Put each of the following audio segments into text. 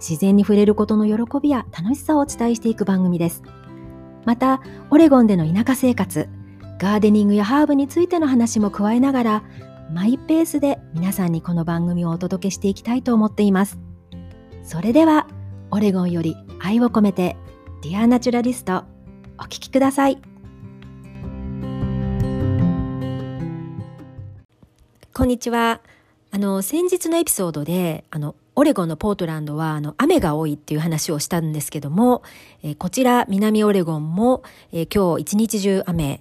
自然に触れることの喜びや楽しさをお伝えしていく番組です。また、オレゴンでの田舎生活、ガーデニングやハーブについての話も加えながら、マイペースで皆さんにこの番組をお届けしていきたいと思っています。それでは、オレゴンより愛を込めて、ディアナチュラリスト、お聴きください。こんにちは。あの、先日のエピソードで、あの、オレゴンのポートランドはあの雨が多いっていう話をしたんですけども、えー、こちら南オレゴンも、えー、今日一日中雨。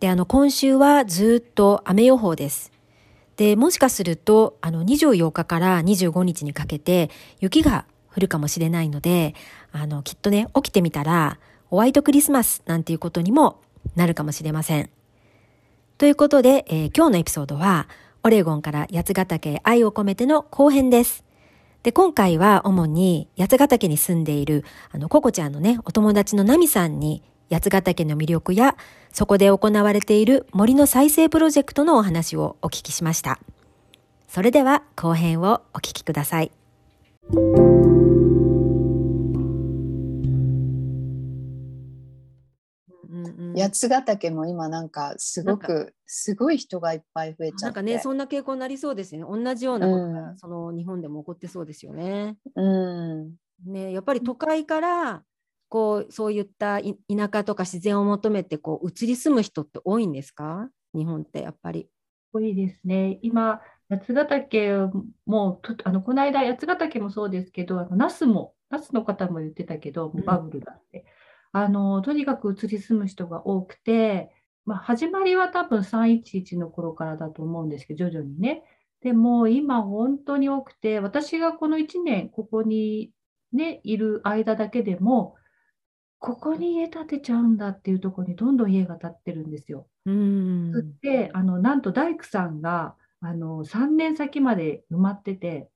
で、あの今週はずっと雨予報です。で、もしかするとあの24日から25日にかけて雪が降るかもしれないので、あのきっとね、起きてみたらホワイトクリスマスなんていうことにもなるかもしれません。ということで、えー、今日のエピソードはオレゴンから八ヶ岳へ愛を込めての後編です。で、今回は主に八ヶ岳に住んでいる、あの、ココちゃんのね、お友達のナミさんに、八ヶ岳の魅力や、そこで行われている森の再生プロジェクトのお話をお聞きしました。それでは後編をお聞きください。八ヶ岳も今なんかすごくすごい人がいっぱい増えちゃってなんかねそんな傾向になりそうですね同じようなことが、その日本でも起こってそうですよね。うんねやっぱり都会からこうそういった田舎とか自然を求めてこう移り住む人って多いんですか？日本ってやっぱり。多いですね。今八ヶ岳もあのこの間八ヶ岳もそうですけどあの那須も那須の方も言ってたけどバブルだって。あの、とにかく移り住む人が多くて、まあ、始まりは多分311の頃からだと思うんですけど、徐々にね。でも今本当に多くて、私がこの1年ここにね、いる間だけでも、ここに家建てちゃうんだっていうところにどんどん家が建ってるんですよ。うんであのなんと大工さんがあの3年先まで埋まってて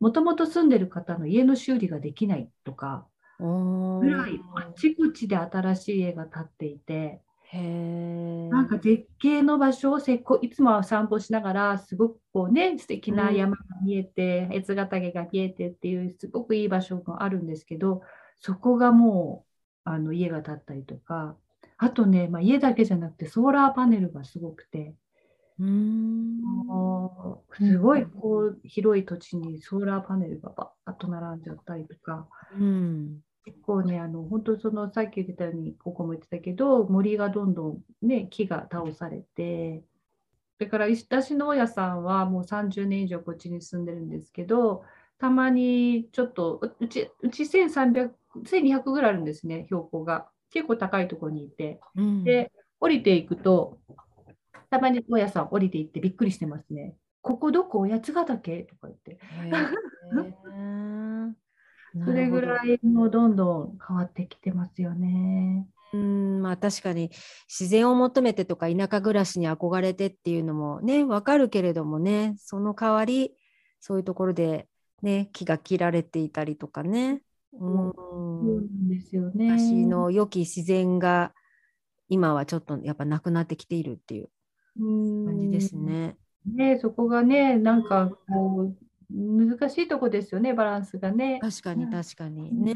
もともと住んでる方の家の修理ができないとかぐらいあちこちで新しい家が建っていて。なんか絶景の場所をせっこいつもは散歩しながらすごくこうね素敵な山が見えて、越ヶ岳が見えてっていうすごくいい場所があるんですけどそこがもうあの家が建ったりとか。あとね、まあ、家だけじゃなくてソーラーパネルがすごくて。うんすごいこう広い土地にソーラーパネルがバーッと並んじゃったりとか、うん、結構ね、あの本当そのさっき言ってたように、ここも言ってたけど、森がどんどんね、木が倒されて、だから私の大家さんはもう30年以上こっちに住んでるんですけど、たまにちょっと、うちうち1300、1200ぐらいあるんですね、標高が。結構高いところにいて。うん、で、降りていくと、たまに大家さん降りていってびっくりしてますね。ここどこ？八ヶ岳？とか言って。それぐらいもどんどん変わってきてますよね。うんまあ確かに自然を求めてとか田舎暮らしに憧れてっていうのもね分かるけれどもねその代わりそういうところでね木が切られていたりとかね。うんそうですよね。昔の良き自然が今はちょっとやっぱなくなってきているっていう感じですね。ねそこがねなんかこう難しいとこですよねバランスがね。確かに確かに、ね。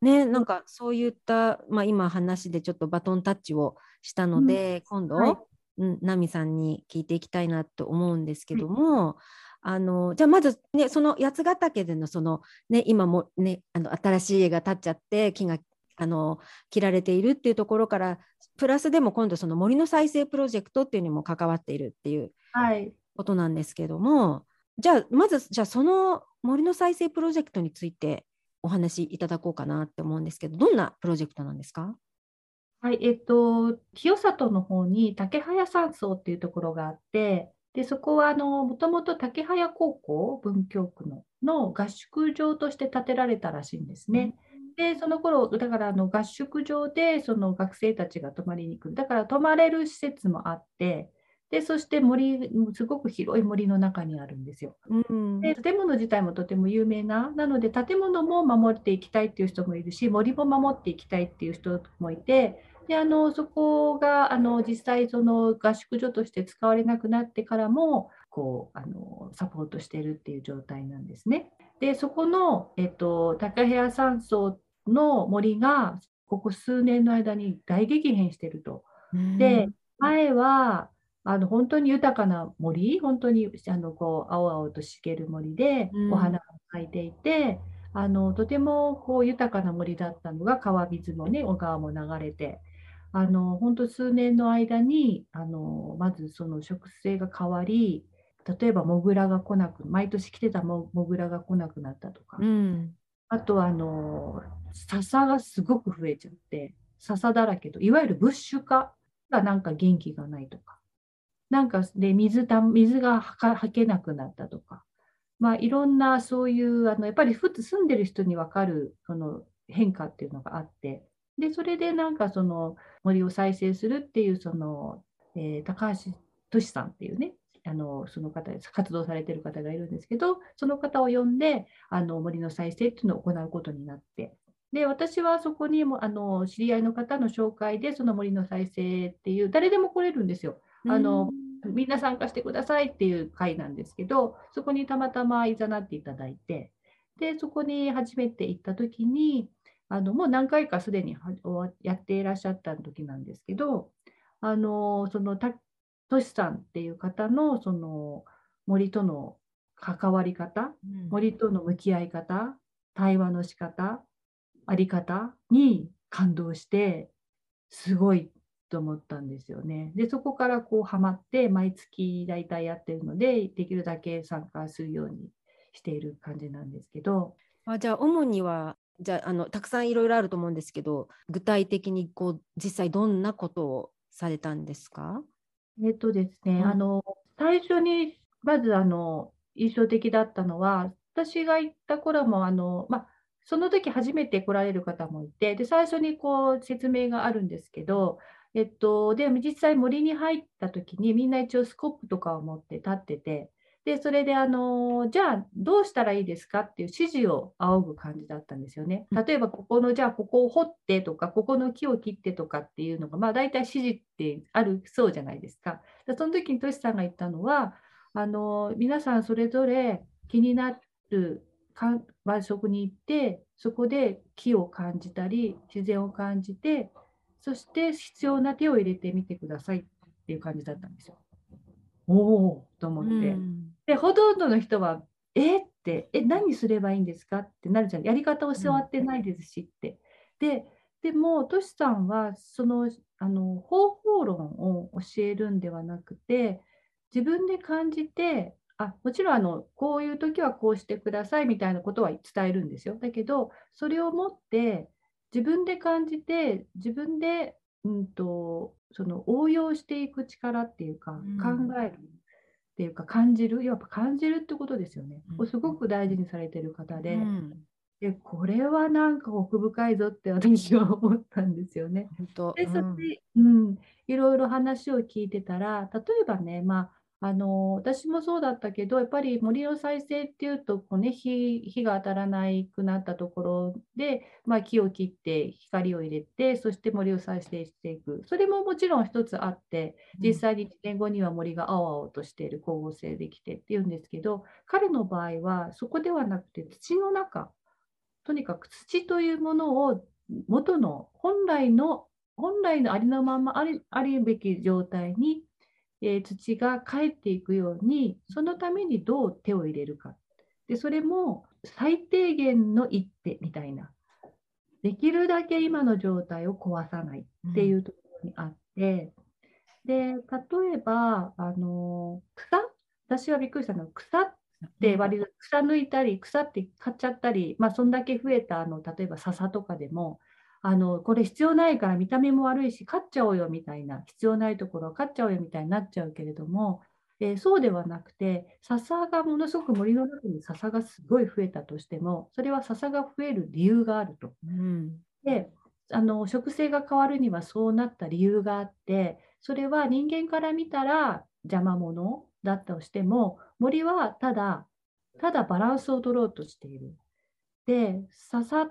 ねなんかそういった、まあ、今話でちょっとバトンタッチをしたので、うん、今度、はい、うん、ナミさんに聞いていきたいなと思うんですけども、はい、あのじゃあまずねその八ヶ岳でのそのね今もねあの新しい家が建っちゃって木があの切られているっていうところからプラスでも今度その森の再生プロジェクトっていうにも関わっているっていうことなんですけども、じゃあまずじゃあその森の再生プロジェクトについてお話しいただこうかなって思うんですけどどんなプロジェクトなんですか？はいえっと清里の方に竹早山荘っていうところがあってでそこはあのもともと竹早高校文京区のの合宿場として建てられたらしいんですね。でその頃だからあの合宿場でその学生たちが泊まりに来るだから泊まれる施設もあってでそして森すごく広い森の中にあるんですよ。うん、で建物自体もとても有名ななので建物も守っていきたいっていう人もいるし森も守っていきたいっていう人もいてであのそこがあの実際その合宿所として使われなくなってからもこうあのサポートしているっていう状態なんですね。でそこの、えっと、高部屋山荘の森がここ数年の間に大激変してると。で前はあの本当に豊かな森本当にあのこう青々と茂る森でお花が咲いていて、うん、あのとてもこう豊かな森だったのが川水もね小川も流れてあの本当数年の間にあのまずその植生が変わり例えばモグラが来なく毎年来てたモグラが来なくなったとか、うん、あとあの笹がすごく増えちゃって笹だらけといわゆるブッシュ化がなんか元気がないとか。なんかで水た水がはけなくなったとか、まあ、いろんなそういうあのやっぱり普通住んでる人に分かるその変化っていうのがあって。でそれでなんかその森を再生するっていうその、えー、高橋俊さんっていうねあのその方活動されてる方がいるんですけどその方を呼んであの森の再生っていうのを行うことになってで私はそこにもあの知り合いの方の紹介でその森の再生っていう誰でも来れるんですよ。あの、みんな参加してくださいっていう会なんですけど、そこにたまたまいざなっていただいて、で、そこに初めて行った時に、あのもう何回かすでにやっていらっしゃった時なんですけど、あのそのたとしさんっていう方のその森との関わり方、うん、森との向き合い方、対話の仕方、あり方に感動して、すごいと思ったんですよね。で、そこからこうハマって、毎月大体やってるので、できるだけ参加するようにしている感じなんですけど。あじゃあ、主には、じゃああのたくさんいろいろあると思うんですけど、具体的にこう実際どんなことをされたんですか？えっとですね、うん、あの最初にまずあの印象的だったのは、私が行った頃もあの、まあ、その時初めて来られる方もいて、で最初にこう説明があるんですけど、えっと、で実際森に入った時にみんな一応スコップとかを持って立っててでそれであのじゃあどうしたらいいですかっていう指示を仰ぐ感じだったんですよね。例えばここのじゃあここを掘ってとかここの木を切ってとかっていうのがまあ大体指示ってあるそうじゃないですか。でその時にトシさんが言ったのはあの皆さんそれぞれ気になる場所に行ってそこで木を感じたり自然を感じてそして必要な手を入れてみてくださいっていう感じだったんですよ。おおと思って。うん、でほとんどの人は「え？っ?」て「え何すればいいんですか?」ってなるじゃんやり方を教わってないですしって。ででもトシさんはそのあの方法論を教えるんではなくて自分で感じてあもちろんあのこういう時はこうしてくださいみたいなことは伝えるんですよ。だけどそれを持って自分で感じて自分で、うんと、その応用していく力っていうか、うん、考えるっていうか感じるやっぱ感じるってことですよね、うん、すごく大事にされてる方で。うん。でこれはなんか奥深いぞって私は思ったんですよね。でそれで、うん、いろいろ話を聞いてたら例えばね、まあ、あの私もそうだったけどやっぱり森の再生っていうとこう、ね、日日が当たらないくなったところで、まあ、木を切って光を入れてそして森を再生していく。それももちろん一つあって実際に1年後には森が青々としている光合成できてっていうんですけど彼の場合はそこではなくて土の中とにかく土というものを元の本来の本来のありのままありあるべき状態にえー、土が帰っていくようにそのためにどう手を入れるか。でそれも最低限の一手みたいな。できるだけ今の状態を壊さないっていうところにあって、うん、で例えばあの草？私はびっくりしたのは草って割と草抜いたり草って買っちゃったり、まあ、そんだけ増えたあの例えば笹とかでもあのこれ必要ないから見た目も悪いし買っちゃおうよみたいな必要ないところは買っちゃおうよみたいになっちゃうけれどもえー、そうではなくて笹がものすごく森の中に笹がすごい増えたとしてもそれは笹が増える理由があると。うん、であの植生が変わるにはそうなった理由があってそれは人間から見たら邪魔者だったとしても森はただただバランスを取ろうとしている。で笹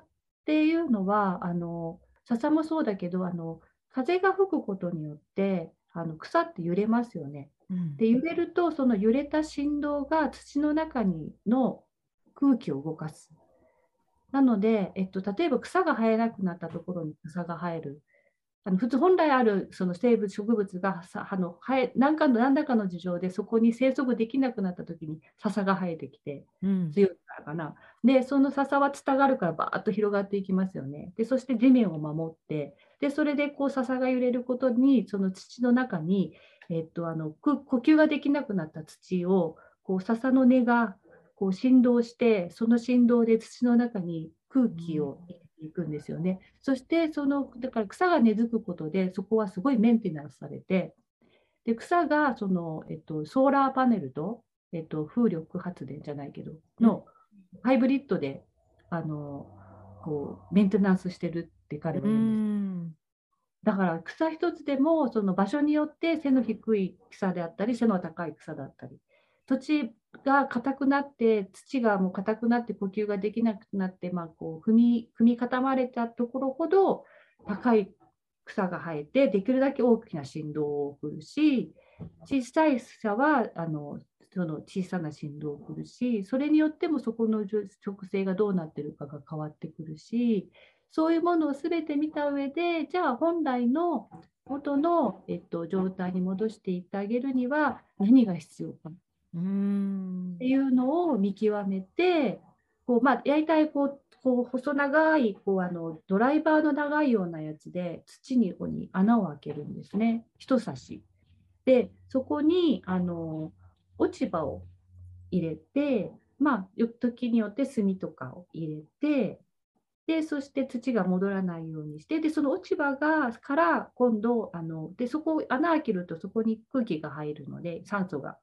っていうのはあの笹もそうだけどあの風が吹くことによってあの草って揺れますよね。うん、で揺れるとその揺れた振動が土の中にの空気を動かす。なので、えっと、例えば草が生えなくなったところに草が生える。あの普通本来あるその生物植物がさあの生え何かの何らかの事情でそこに生息できなくなった時に笹が生えてきて強いからかな、うん、でその笹は伝がるからバーッと広がっていきますよね。でそして地面を守ってでそれでこう笹が揺れることにその土の中に、えっと、あの呼吸ができなくなった土をこう笹の根がこう振動してその振動で土の中に空気を入れていくんですよね。そしてそのだから草が根付くことでそこはすごいメンテナンスされてで草がその、えっと、ソーラーパネルと、えっと、風力発電じゃないけどのハイブリッドであのこうメンテナンスしてるって彼は言うんです。だから草一つでもその場所によって背の低い草であったり背の高い草だったり土地が硬くなって土がもう硬くなって呼吸ができなくなって、まあ、こう踏み踏み固まれたところほど高い草が生えてできるだけ大きな振動を送るし小さい草はあのその小さな振動を送るしそれによってもそこの植生がどうなってるかが変わってくるしそういうものを全て見た上でじゃあ本来の元の、えっと、状態に戻していってあげるには何が必要か。っていうのを見極めてこう、まあ、大体こうこう細長いこうあのドライバーの長いようなやつで土にこに穴を開けるんですね。人差し。でそこにあの落ち葉を入れてまあ時によって炭とかを入れてでそして土が戻らないようにしてでその落ち葉がから今度あのでそこを穴開けるとそこに空気が入るので酸素が。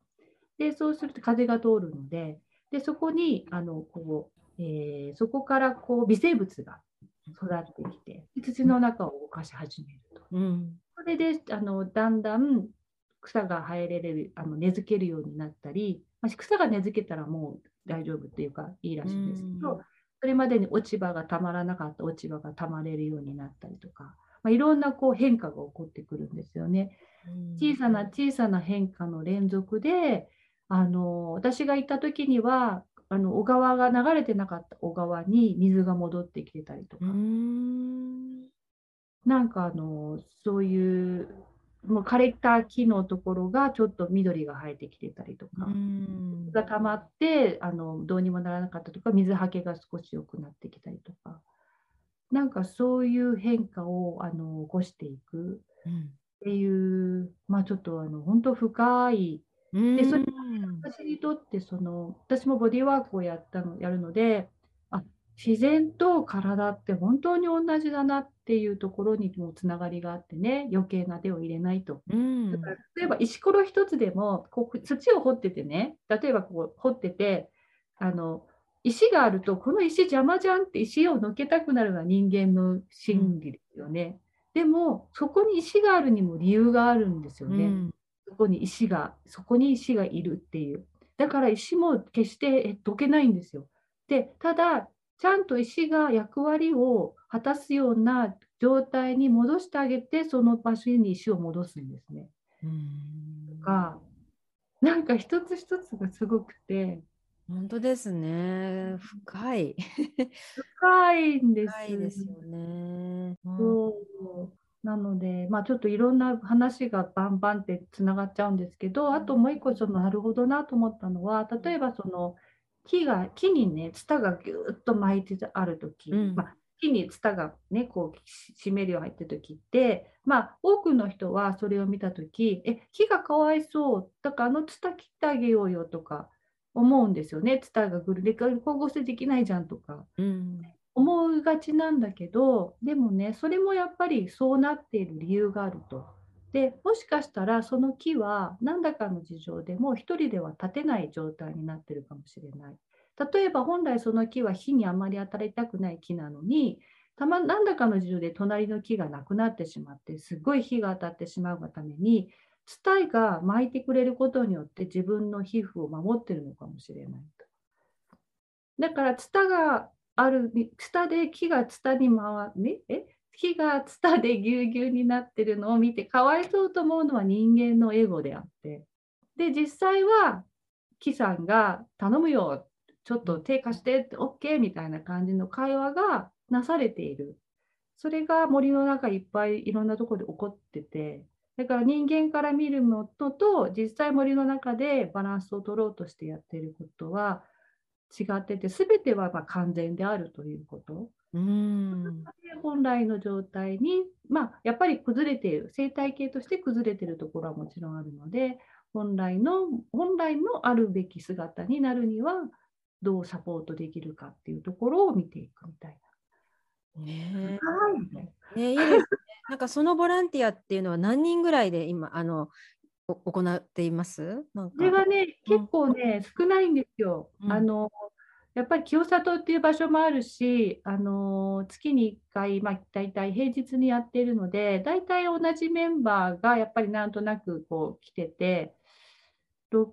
でそうすると風が通るのででそこにあのこう、えー、そこからこう微生物が育ってきて土の中を動かし始めると。うん、それであのだんだん草が生えれるあの根付けるようになったり、まあ、草が根付けたらもう大丈夫っていうかいいらしいんですけど、うん、それまでに落ち葉がたまらなかった落ち葉がたまれるようになったりとか、まあ、いろんなこう変化が起こってくるんですよね。小さな小さな変化の連続であの私が行った時にはあの小川が流れてなかった小川に水が戻ってきてたりとか。なんかあのそういうもう枯れた木のところがちょっと緑が生えてきてたりとか。が溜まってあのどうにもならなかったとか水はけが少し良くなってきたりとか。なんかそういう変化をあの起こしていく。っていう、うん、まあちょっとあの本当深いでそれ私にとってその私もボディーワークをやったのやるのであ自然と体って本当に同じだなっていうところにもつながりがあってね余計な手を入れないと。だから例えば石ころ一つでもこう土を掘っててね例えばこう掘っててあの石があるとこの石邪魔じゃんって石をのけたくなるのは人間の心理ですよね。うん、でもそこに石があるにも理由があるんですよね。うんそこに石がそこに石がいるっていうだから石も決してどけないんですよ。でただちゃんと石が役割を果たすような状態に戻してあげてその場所に石を戻すんですね。とかなんか一つ一つがすごくて本当ですね深い深いんです。深いですよね。そうなので、まあ、ちょっといろんな話がバンバンってつながっちゃうんですけどあともう一個そのなるほどなと思ったのは例えばその木が木にねツタがぎゅっと巻いてある時、うん、まあ、木にツタがねこう湿りを入ってる時ってまあ多くの人はそれを見た時え木がかわいそうだからあのツタ切ってあげようよとか思うんですよね。ツタがぐるで光合成できないじゃんとか。うん思いがちなんだけどでもねそれもやっぱりそうなっている理由があると。でもしかしたらその木は何らかの事情でも一人では立てない状態になってるかもしれない。例えば本来その木は火にあまり当たりたくない木なのにたま何らかの事情で隣の木がなくなってしまってすごい火が当たってしまうがために伝えが巻いてくれることによって自分の皮膚を守ってるのかもしれないと。だからツタがあるツタで木がツタに回るえ？木がツタでぎゅうぎゅうになってるのを見てかわいそうと思うのは人間のエゴであって。で実際は木さんが頼むよちょっと低下してって OK みたいな感じの会話がなされている。それが森の中いっぱいいろんなとこで起こってて。だから人間から見るのとと実際森の中でバランスを取ろうとしてやっていることは違ってて全てはま完全であるということ。うん本来の状態に、まあ、やっぱり崩れている生態系として崩れているところはもちろんあるので本来の本来のあるべき姿になるにはどうサポートできるかっていうところを見ていくみたいな。ねえ、ね、いいですね。なんかそのボランティアっていうのは何人ぐらいで今あの行っています？なんか。それがね、結構ね、少ないんですよ。うん、あのやっぱり清里っていう場所もあるし、あの月に1回、まあ、大体平日にやっているので、大体同じメンバーがやっぱりなんとなくこう来てて、6、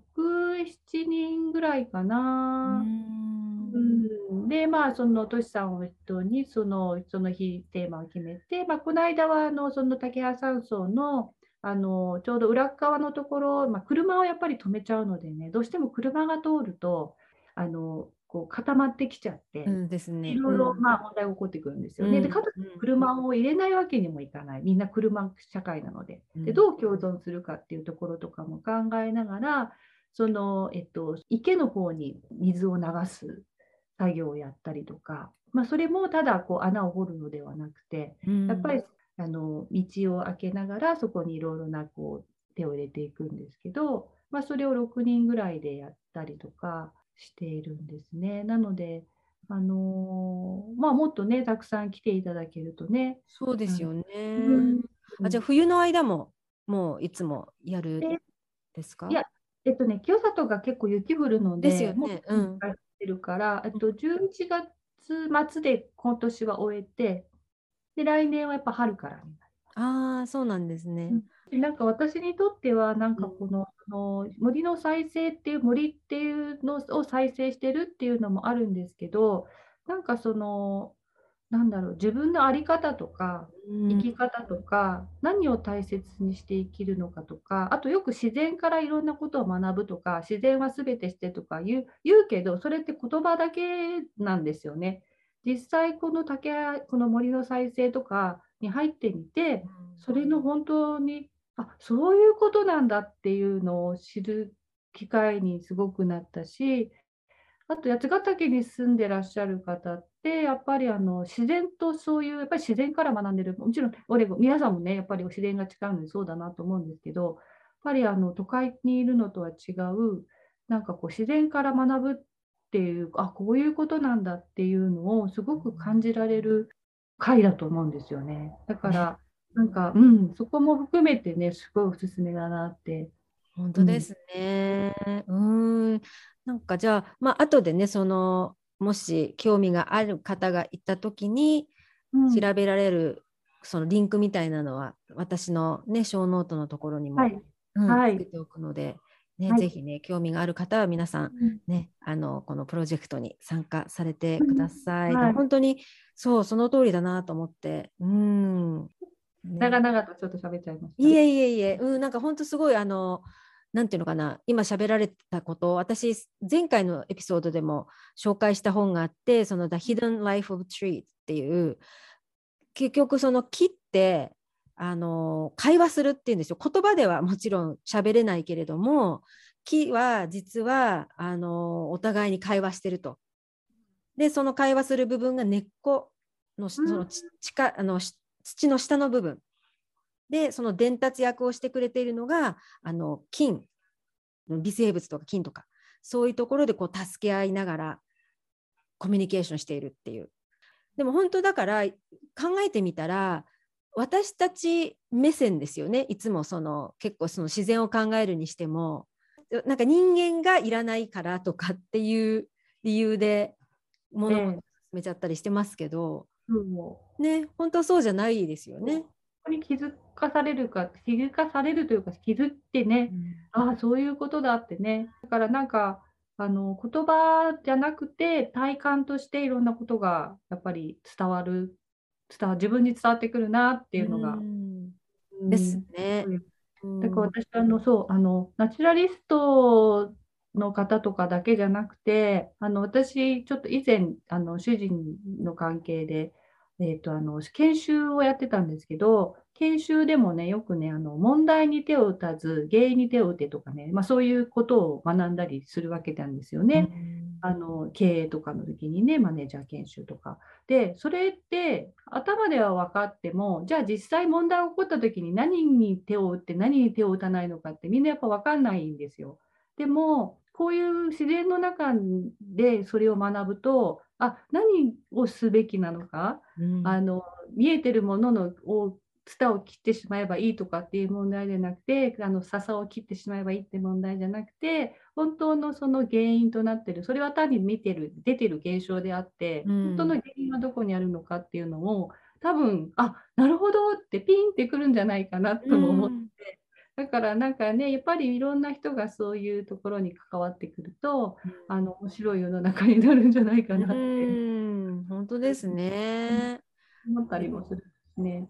7人ぐらいかな。うん、で、まあ、そのトシさんを筆頭にそのその日テーマを決めて、まあ、この間はあのその竹原山荘のあのちょうど裏側のところ、まあ、車をやっぱり止めちゃうのでねどうしても車が通るとあのこう固まってきちゃって、うんですね、いろいろまあ問題が起こってくるんですよ。ね。うん、でかつ車を入れないわけにもいかない。みんな車社会なので。でどう共存するかっていうところとかも考えながらその、えっと、池の方に水を流す作業をやったりとか、まあ、それもただこう穴を掘るのではなくて、やっぱりあの道を開けながらそこにいろいろなこう手を入れていくんですけど、まあ、それを6人ぐらいでやったりとかしているんですね。なのであのー、まあ、もっとねたくさん来ていただけるとね。そうですよね。うん、あじゃあ冬の間ももういつもやるですか？いやえっとね清里が結構雪降るのでですよね。うん、てるから、えっと、11月末で今年は終えてで来年はやっぱ春からになる。ああそうなんですね。でなんか私にとってはなんかこの,、の森の再生っていう森っていうのを再生してるっていうのもあるんですけどなんかそのなんだろう自分の在り方とか生き方とか、うん、何を大切にして生きるのかとかあとよく自然からいろんなことを学ぶとか自然は全てしてとか言う言うけどそれって言葉だけなんですよね。実際この竹この森の再生とかに入ってみて、それの本当にあそういうことなんだっていうのを知る機会にすごくなったしあと八ヶ岳に住んでらっしゃる方ってやっぱりあの自然とそういうやっぱり自然から学んでるもちろんオレゴ皆さんもねやっぱり自然が近いのでそうだなと思うんですけどやっぱりあの都会にいるのとは違うなんかこう自然から学ぶっていうあこういうことなんだっていうのをすごく感じられる回だと思うんですよね。だから、なんか、うん、そこも含めてね、すごいおすすめだなって。本当ですね。うん、うん。なんかじゃあ、まあ後でね、そのもし興味がある方がいた時に調べられる、うん、そのリンクみたいなのは私のねショーノートのところにも、はい。うん、はい、ておくので、ね、はい、ぜひね、興味がある方は皆さん、ね、うん、あの、このプロジェクトに参加されてください。うんはい、本当に、そう、その通りだなと思って、うん。ね、長々とちょっと喋っちゃいました。いえいえいえ、うん、なんか本当すごい、あの、なんていうのかな、今喋られたことを、私、前回のエピソードでも紹介した本があって、その The Hidden Life of Trees っていう、結局その木って、あの会話するっていうんですよ。言葉ではもちろん喋れないけれども木は実はあのお互いに会話してると。でその会話する部分が根っこのその地下あの土の下の部分。でその伝達役をしてくれているのがあの菌微生物とか菌とか。そういうところでこう助け合いながらコミュニケーションしているっていう。でも本当だから考えてみたら私たち目線ですよね。いつもその結構その自然を考えるにしても。なんか人間がいらないからとかっていう理由で物を進めちゃったりしてますけど、そうね本当はそうじゃないですよね。ここに気づかされるか気づかされるというか気づってね、ああそういうことだってね。だからなんかあの言葉じゃなくて体感としていろんなことがやっぱり伝わる伝わ自分に伝わってくるなっていうのが。ですね。だから私あのそうあのナチュラリストの方とかだけじゃなくてあの私ちょっと以前あの主人の関係で、えー、とあの研修をやってたんですけど研修でもねよくねあの問題に手を打たず原因に手を打てとかね、まあ、そういうことを学んだりするわけなんですよね。あの経営とかの時にねマネージャー研修とか。でそれって頭では分かってもじゃあ実際問題が起こった時に何に手を打って何に手を打たないのかってみんなやっぱ分かんないんですよ。でもこういう自然の中でそれを学ぶとあ何をすべきなのか、うんあの見えてるもののをツタを切ってしまえばいいとかっていう問題じゃなくてあの笹を切ってしまえばいいって問題じゃなくて本当のその原因となってる。それは単に見てる出てる現象であって、うん。本当の原因はどこにあるのかっていうのを多分あなるほどってピンってくるんじゃないかなとも思って、だからなんかねやっぱりいろんな人がそういうところに関わってくるとあの面白い世の中になるんじゃないかなって。うん。本当ですね。思ったりもするんですね。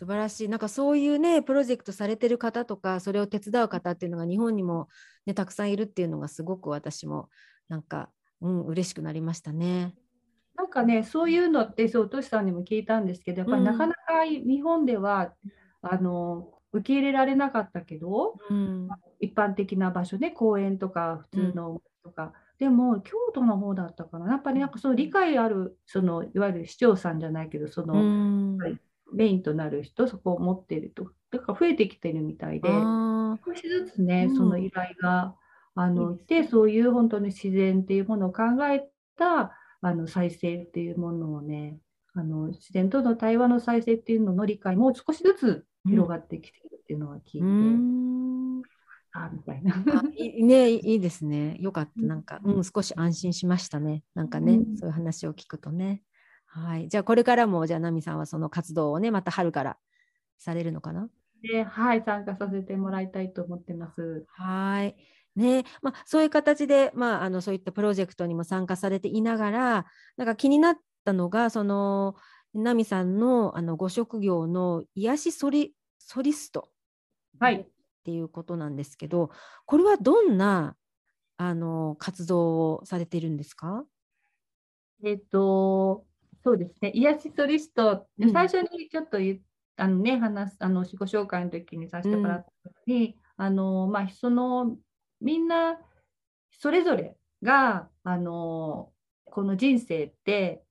素晴らしい。なんかそういうね、プロジェクトされてる方とか、それを手伝う方っていうのが日本にも、ね、たくさんいるっていうのがすごく私もなんか、うん、嬉しくなりましたね。なんかね、そういうのって、そう、トシさんにも聞いたんですけど、やっぱりなかなか日本では、あの、受け入れられなかったけど、うん、一般的な場所ね、公園とか普通のとか、でも、京都の方だったかな、やっぱりなんかその理解ある、その、いわゆる市長さんじゃないけど、その、メインとなる人、そこを持っていると、だから増えてきてるみたいで、あ少しずつねう、んその依頼が、あの、いて、そういう本当に自然っていうものを考えた、あの、再生っていうものをね、あの、自然との対話の再生っていうのの理解も少しずつ広がってきてるっていうのは聞いて、ーうんあ、みたいな。あいいね、いいですね。よかった。うんなんか、うん、少し安心しましたね。なんかね、うんそういう話を聞くとね。はい。じゃあ、これからも、じゃあ、ナミさんはその活動をね、また春からされるのかな？で、はい、参加させてもらいたいと思ってます。はい。ねまあ、そういう形で、まあ、あのそういったプロジェクトにも参加されていながらなんか気になったのがそのナミさんのあのご職業の癒しソリソリストはいっていうことなんですけどこれはどんなあの活動をされているんですか？えっと、そうですね、癒しソリスト、うん。最初にちょっとあのね、話す、あの、自己紹介の時にさせてもらったように、あの、まあ、その、みんな、それぞれが、あの、この人生って、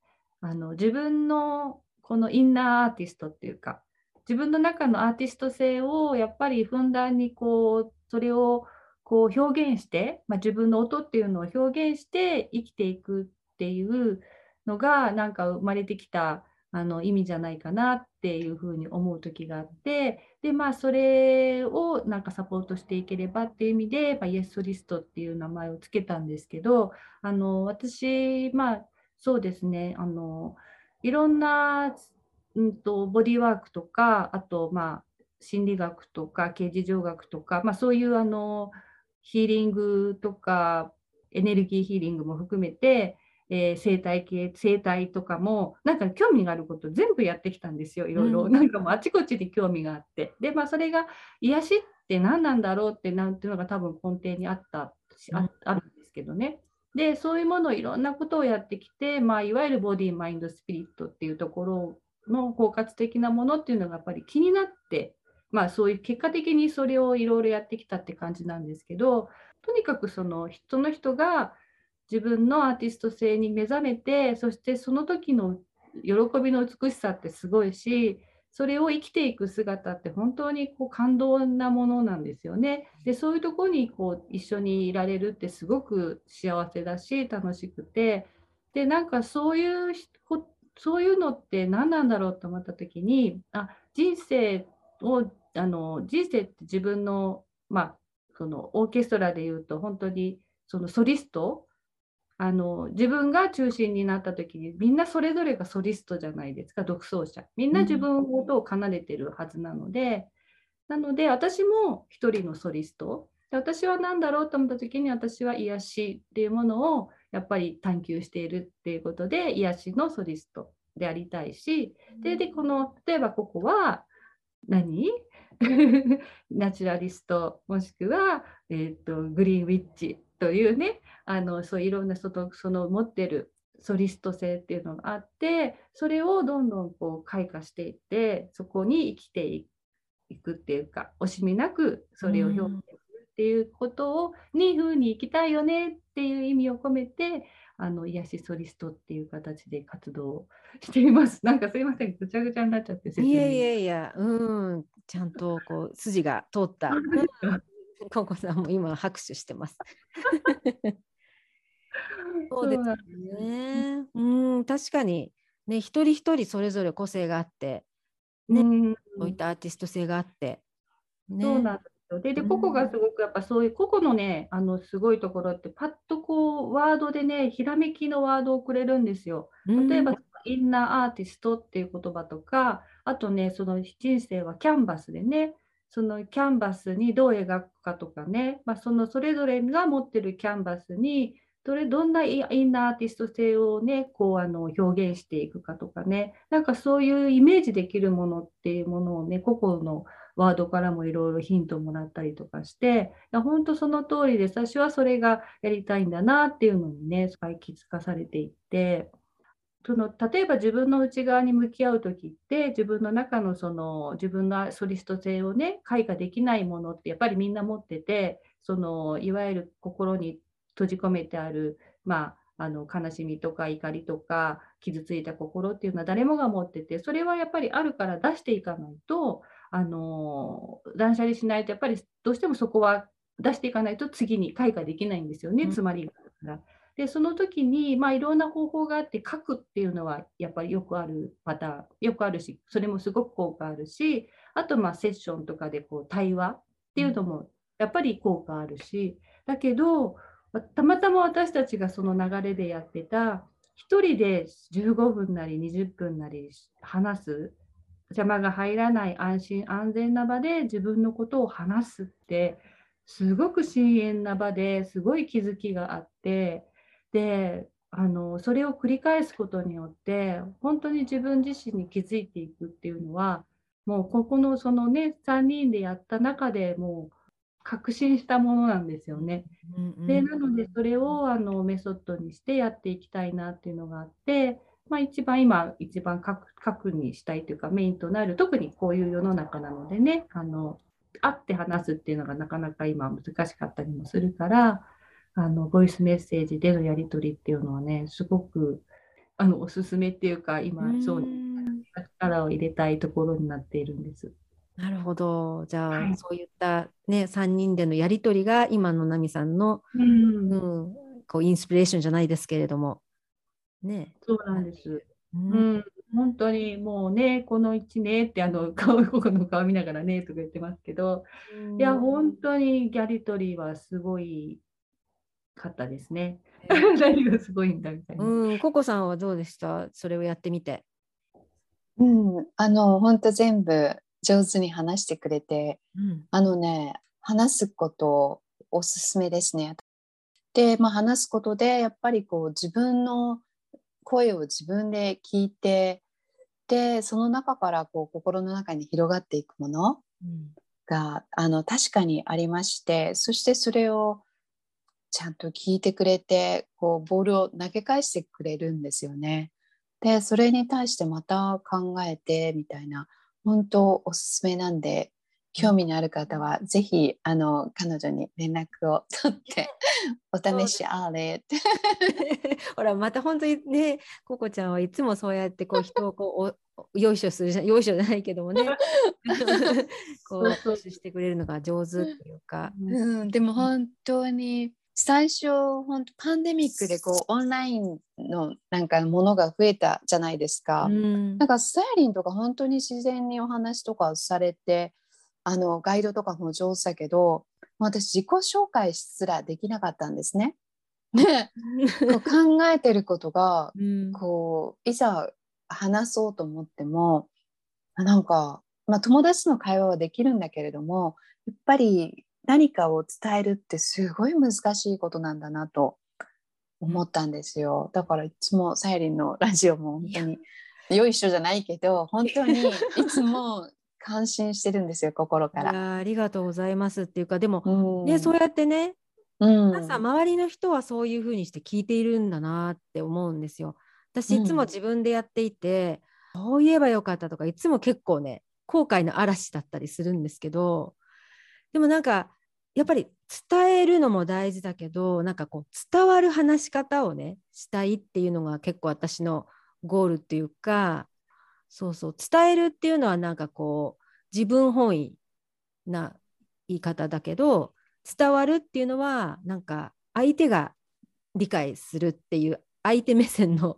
あの、自分の、このインナーアーティストっていうか、自分の中のアーティスト性を、やっぱりふんだんに、こう、それを、こう表現して、まあ、自分の音っていうのを表現して生きていくっていうのがなんか生まれてきたあの意味じゃないかなっていうふうに思う時があってでまあそれをなんかサポートしていければっていう意味で、まあ、イエスソリストっていう名前をつけたんですけどあの私まあそうですねあのいろんな、うん、とボディーワークとかあとまあ心理学とか刑事上学とか、まあ、そういうあのヒーリングとかエネルギーヒーリングも含めて、えー生態系生態とかもなんか興味があること全部やってきたんですよいろいろ、うん。なんかもうあちこちに興味があって。でまあそれが癒しって何なんだろうってなんていうのが多分根底にあったしああるんですけどね。でそういうものをいろんなことをやってきて、まあ、いわゆるボディマインドスピリットっていうところの包括的なものっていうのがやっぱり気になってまあそういう結果的にそれをいろいろやってきたって感じなんですけどとにかくその人の人が自分のアーティスト性に目覚めてそしてその時の喜びの美しさってすごいしそれを生きていく姿って本当にこう感動なものなんですよね。でそういうとこにこう一緒にいられるってすごく幸せだし楽しくてでなんかそういうそういうのって何なんだろうと思った時にあ人生をあの人生って自分の,、まあ、そのオーケストラでいうと本当にそのソリストあの自分が中心になった時にみんなそれぞれがソリストじゃないですか独奏者。みんな自分の音を奏でてるはずなので、うん、なので私も一人のソリスト。私は何だろうと思った時に私は癒しっていうものをやっぱり探求しているっていうことで癒しのソリストでありたいし。ででこの例えばここは何？ナチュラリストもしくは、えーと、グリーンウィッチというねあのそういろんなそのその持ってるソリスト性っていうのがあってそれをどんどんこう開花していってそこに生きていくっていうか惜しみなくそれを表現するっていうことを、うん、に風に生きたいよねっていう意味を込めてあの癒しソリストっていう形で活動しています。なんかすいません、ぐちゃぐちゃになっちゃって。いやいやいや、うん、ちゃんとこう筋が通った。ココさんも今拍手してます。そうですね。うん、確かに。ね、一人一人それぞれ個性があって、ね、そういったアーティスト性があって、ね、そうなんですでで、個々がすごくやっぱそういう個々のね、あのすごいところって、パッとこう、ワードでね、ひらめきのワードをくれるんですよ。例えば、インナーアーティストっていう言葉とか、あとね、その人生はキャンバスでね、そのキャンバスにどう描くかとかね、まあ、そのそれぞれが持ってるキャンバスにどれどんなインナーアーティスト性をねこうあの表現していくかとかね。なんかそういうイメージできるものっていうものをね個々のワードからもいろいろヒントをもらったりとかして。本当その通りで私はそれがやりたいんだなっていうのにね気づかされていって。その例えば自分の内側に向き合う時って自分の中のその自分のソリスト性をね開花できないものってやっぱりみんな持っててそのいわゆる心に閉じ込めてある、まあ、あの悲しみとか怒りとか傷ついた心っていうのは誰もが持っててそれはやっぱりあるから出していかないとあの断捨離しないとやっぱりどうしてもそこは出していかないと次に開花できないんですよね、つまりがあるから。でその時に、まあ、いろんな方法があって書くっていうのはやっぱりよくあるパターンよくあるしそれもすごく効果あるしあとまあセッションとかでこう対話っていうのもやっぱり効果あるしだけどたまたま私たちがその流れでやってた1人で15分なり20分なり話す邪魔が入らない安心安全な場で自分のことを話すってすごく深遠な場ですごい気づきがあってであのそれを繰り返すことによって本当に自分自身に気づいていくっていうのはもうここのそのね3人でやった中でもう確信したものなんですよね。うんうん、でなのでそれをあのメソッドにしてやっていきたいなっていうのがあって、まあ、一番今一番核にしたいというかメインとなる特にこういう世の中なのでねあの会って話すっていうのがなかなか今難しかったりもするからあのボイスメッセージでのやり取りっていうのはねすごくあのおすすめっていうか今そう力を入れたいところになっているんです。なるほど。じゃあ、はい、そういったね3人でのやり取りが今の奈美さんの、うん、うん、こうインスピレーションじゃないですけれども。ね。そうなんです。うん、うん、本当にもうね、この1年ってあの 顔、ここの顔見ながらねとか言ってますけど、うん、いや、本当にやり取りはすごいかったですね。何がすごいんだみたいな。うん、ココさんはどうでした？それをやってみて。うん、あの、本当全部上手に話してくれて、うん、あのね、話すことおすすめですね。で、まあ、話すことで、やっぱりこう自分の声を自分で聞いて、で、その中からこう心の中に広がっていくものが、うん、あの確かにありまして、そしてそれをちゃんと聞いてくれてこうボールを投げ返してくれるんですよね。でそれに対してまた考えてみたいな本当おすすめなんで興味のある方はぜひあの彼女に連絡を取って お試しあれ。ほらまた本当にねココちゃんはいつもそうやってこう 人をこうよいしょするよいしょじゃないけどもね。こうしてくれるのが上手っていうか、うん、でも本当に最初本当パンデミックでこうオンラインのなんかものが増えたじゃないですか。うん、なんかサヤリンとか本当に自然にお話とかされてあのガイドとかも上手だけど私自己紹介すらできなかったんですね。で こう考えてることが、こういざ話そうと思ってもなんか、まあ、友達の会話はできるんだけれどもやっぱり何かを伝えるってすごい難しいことなんだなと思ったんですよ。だからいつもさゆりんのラジオも本当によいしょじゃないけど本当に いつも感心してるんですよ心から。ありがとうございますっていうかでも、うん、ねそうやってね、うん、皆さん周りの人はそういうふうにして聞いているんだなって思うんですよ。私いつも自分でやっていて、うん、そう言えばよかったとかいつも結構ね後悔の嵐だったりするんですけどでもなんかやっぱり伝えるのも大事だけどなんかこう伝わる話し方をねしたいっていうのが結構私のゴールっていうかそうそう伝えるっていうのはなんかこう自分本位な言い方だけど伝わるっていうのはなんか相手が理解するっていう相手目線の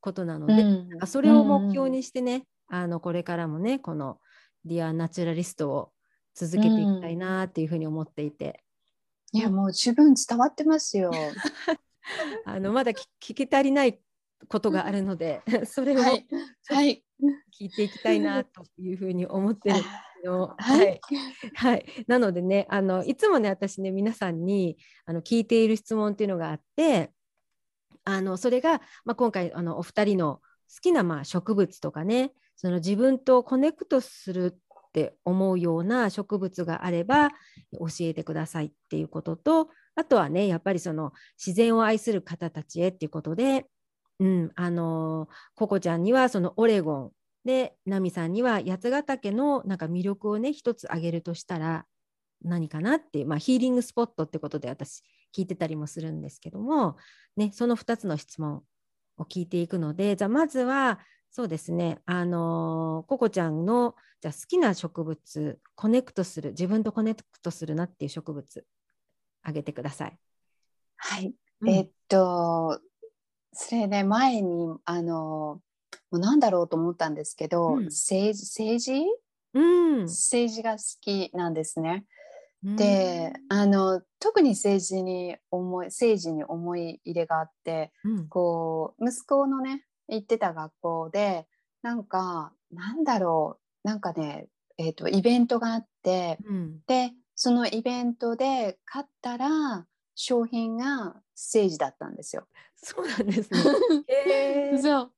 ことなので、うん、なんかそれを目標にしてね、うん、あのこれからもねこの「ディアナチュラリスト」を続けていきたいなっていうふうに思っていて。いやもう十分伝わってますよ。あのまだ聞き足りないことがあるので、それを聞いていきたいなというふうに思ってるんですけど、はい、はい、なのでねあのいつもね私ね皆さんにあの聞いている質問っていうのがあってあのそれが、まあ、今回あのお二人の好きなまあ植物とかねその自分とコネクトするって思うような植物があれば教えてくださいっていうこととあとはねやっぱりその自然を愛する方たちへっていうことで、うん、あのココちゃんにはそのオレゴンでナミさんには八ヶ岳のなんか魅力をね一つ挙げるとしたら何かなっていう、まあ、ヒーリングスポットってことで私聞いてたりもするんですけども、ね、その2つの質問を聞いていくのでじゃあまずはそうですね。あのココちゃんのじゃ好きな植物、コネクトする、自分とコネクトするなっていう植物、あげてください。はい。うん、えー、っと、それね、前に、あのもう何だろうと思ったんですけど、うん、政治政治、うん、政治が好きなんですね。であの特に政治に思い政治に思い入れがあって、うん、こう息子のね行ってた学校でなんかなんだろう。なんかね、えーと、イベントがあって、うん、でそのイベントで買ったら商品が政治だったんですよ。そうなんですね。えー、そう。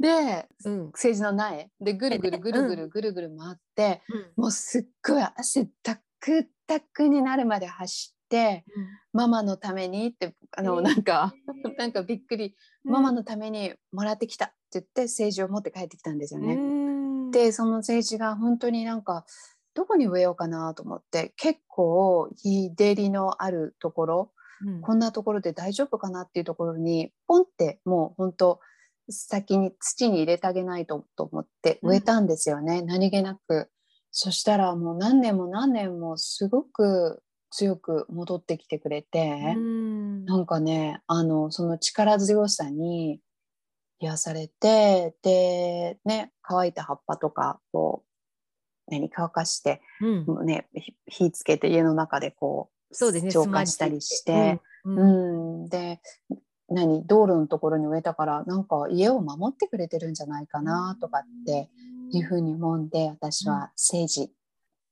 で、うん、政治の苗。でぐるぐるぐるぐるぐるぐる回って、うん、もうすっごい汗だくだくになるまで走って、うん、ママのためにってあの、なんか なんかびっくり、ママのためにもらってきたって言って政治を持って帰ってきたんですよね。でその政治が本当になんかどこに植えようかなと思って結構日照りのあるところ、うん、こんなところで大丈夫かなっていうところにポンってもう本当先に土に入れてあげないとと思って植えたんですよね、うん、何気なく。そしたらもう何年も何年もすごく強く戻ってきてくれて、うん、なんかねあのその力強さに癒されてでね乾いた葉っぱとかこう何乾かして、うん、ね、火つけて家の中でこうそうですね浄化したりして、うん、うん、で何道路のところに植えたからなんか家を守ってくれてるんじゃないかなとかっていうふうに思うんで私は政治、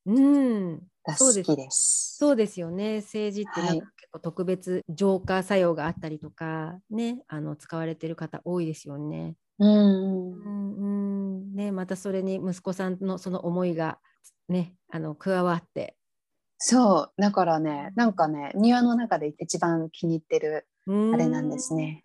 うん、が好きです。そうですよね。政治ってなんか結構特別浄化作用があったりとかねあの使われてる方多いですよね。うん、うんねまたそれに息子さんのその思いがねあの加わって。そう。だからねなんかね庭の中で一番気に入ってるあれなんですね。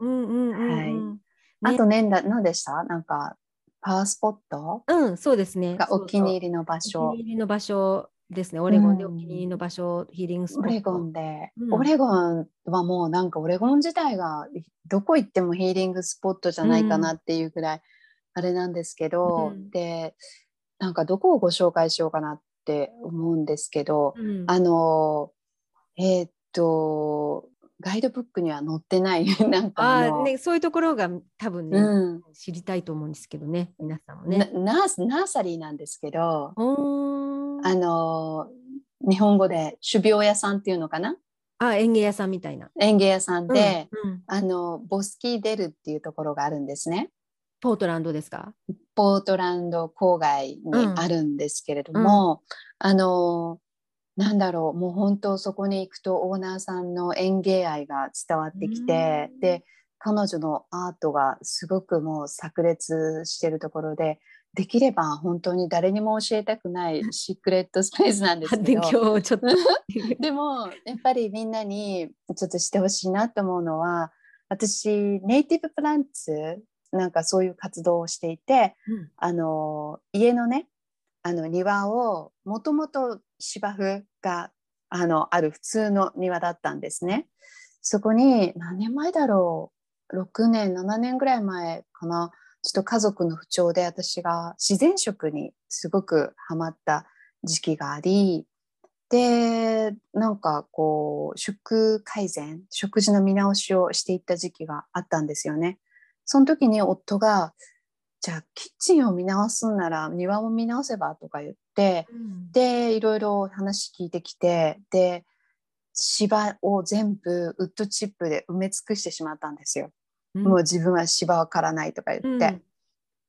あとね何でした？なんかパワースポット？うんそうですね。がお気に入りの場所。お気に入りの場所ですね、オレゴンでお気に入りの場所、うん、ヒーリングスポット。オレゴンで、うん、オレゴンはもうなんかオレゴン自体がどこ行ってもヒーリングスポットじゃないかなっていうぐらいあれなんですけど、うん、でなんかどこをご紹介しようかなって思うんですけど、あのえー、っとガイドブックには載ってない。なんかあね、そういうところが多分ね、うん、知りたいと思うんですけどね皆さんもねナーサリーなんですけどあの日本語で種苗屋さんっていうのかな？あ園芸屋さんみたいな。園芸屋さんで、うんうん、あのボスキーデルっていうところがあるんですね。ポートランドですか？ポートランド郊外にあるんですけれども、うん、あのなんだろうもう本当そこに行くとオーナーさんの園芸愛が伝わってきて、で彼女のアートがすごくもう炸裂してるところでできれば本当に誰にも教えたくないシークレットスペースなんですけど。今日ちょっと。でもやっぱりみんなにちょっとしてほしいなと思うのは私ネイティブプランツなんかそういう活動をしていて、うん、あの家のねあの庭をもともと芝生があのある普通の庭だったんですね。そこに何年前だろう？6年7年ぐらい前かなちょっと家族の不調で私が自然食にすごくハマった時期がありでなんかこう食改善食事の見直しをしていった時期があったんですよね。その時に夫がじゃあキッチンを見直すんなら庭も見直せばとか言って、うん、でいろいろ話聞いてきてで芝を全部ウッドチップで埋め尽くしてしまったんですよ。うん、もう自分は芝は刈らないとか言って。うん、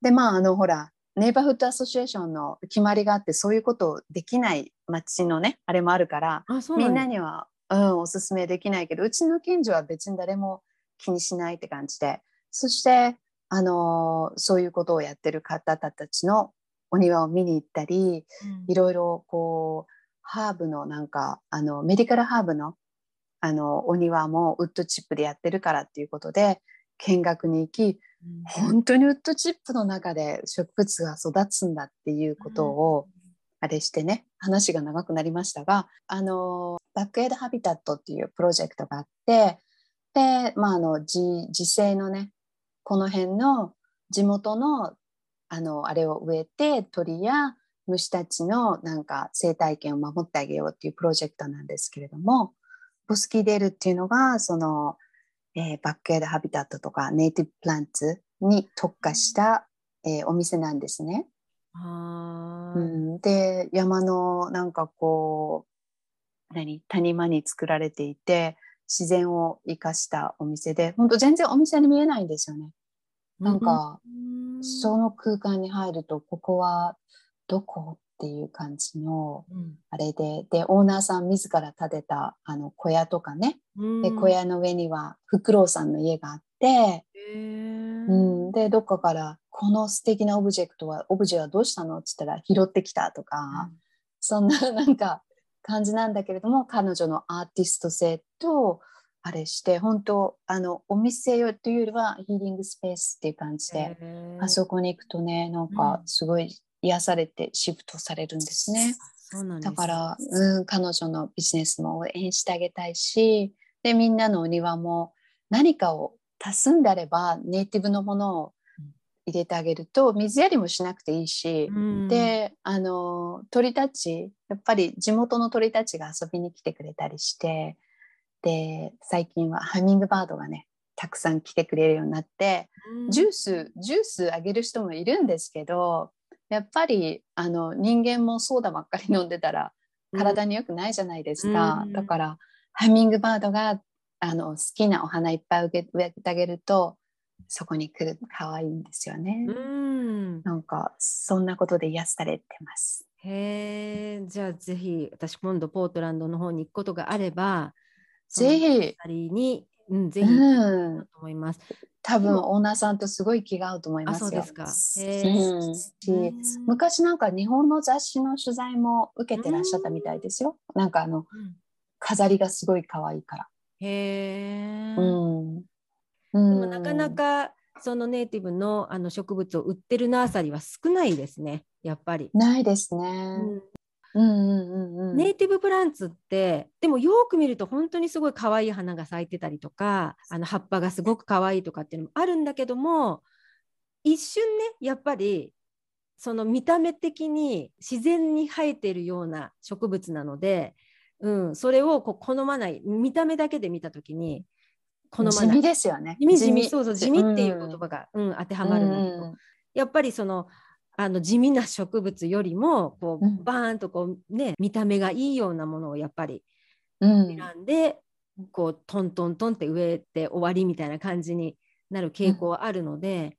でまああのほらネイバーフッドアソシエーションの決まりがあってそういうことをできない町のねあれもあるからみんなには、うん、おすすめできないけどうちの近所は別に誰も気にしないって感じで。そしてあのそういうことをやってる方たちのお庭を見に行ったり、うん、いろいろこうハーブのなんかあのメディカルハーブのあのお庭もウッドチップでやってるからっていうことで見学に行き、うん、本当にウッドチップの中で植物が育つんだっていうことを、あれしてね話が長くなりましたがあのバックエイドハビタットっていうプロジェクトがあってで、まあ、あの自自生のねこの辺の地元のあのあれを植えて鳥や虫たちのなんか生態系を守ってあげようっていうプロジェクトなんですけれどもボスキーデールっていうのがその、えー、バックエードハビタットとかネイティブプランツに特化した、えー、お店なんですね。うん、で山のなんかこう何谷間に作られていて自然を生かしたお店で本当全然お店に見えないんですよね。なんか、その空間に入ると、ここはどこっていう感じのあれで、で、オーナーさん自ら建てたあの小屋とかね、で小屋の上にはフクロウさんの家があって、うん、で、どっかからこの素敵なオブジェクトは、オブジェはどうしたのって言ったら拾ってきたとか、うん、そんななんか感じなんだけれども、彼女のアーティスト性と、あれして本当あのお店よというよりはヒーリングスペースっていう感じであそこに行くとねなんかすごい癒されてシフトされるんですね。うん、だから、うん、彼女のビジネスも応援してあげたいしでみんなのお庭も何かを足すんであればネイティブのものを入れてあげると水やりもしなくていいし、うん、であの鳥たちやっぱり地元の鳥たちが遊びに来てくれたりしてで最近はハミングバードがねたくさん来てくれるようになって、うん、ジュースジュースあげる人もいるんですけどやっぱりあの人間もソーダばっかり飲んでたら体に良くないじゃないですか、うん、だからハミングバードがあの好きなお花いっぱい植えてあげるとそこに来る可愛いんですよね、うん、なんかそんなことで癒されてます。へえじゃあぜひ私今度ポートランドの方に行くことがあればぜひ。に、うん、ぜひ、と思います。多分オーナーさんとすごい気が合うと思いますよ。そうですか。うん、昔なんか日本の雑誌の取材も受けてらっしゃったみたいですよ。んなんかあの、飾りがすごい可愛いから。へえ。うん。でもなかなかそのネイティブのあの植物を売ってるナーサリーは少ないですね。やっぱり。ないですね。うんネイティブプランツってでもよく見ると本当にすごい可愛い花が咲いてたりとかあの葉っぱがすごく可愛いとかっていうのもあるんだけども一瞬ねやっぱりその見た目的に自然に生えているような植物なのでうん、それをこう好まない見た目だけで見た時に好まない。地味ですよね。地味地味そうそう地味っていう言葉が、うん、当てはまるのと、やっぱりそのあの地味な植物よりもこう、バーンとこうね見た目がいいようなものをやっぱり選んで、こうトントントンって植えて終わりみたいな感じになる傾向はあるので、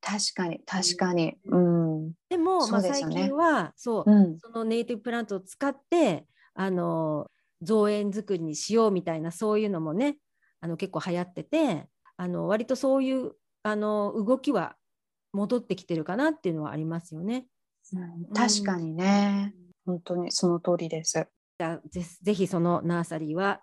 確かに確かに、うん、でも、まあ、最近はそう、うん、そのネイティブプラントを使ってあの造園作りにしようみたいなそういうのもねあの結構流行っててあの割とそういうあの動きは戻ってきてるかなっていうのはありますよね。うん、確かにね、うん、本当にその通りです。じゃあぜぜひそのナーサリーは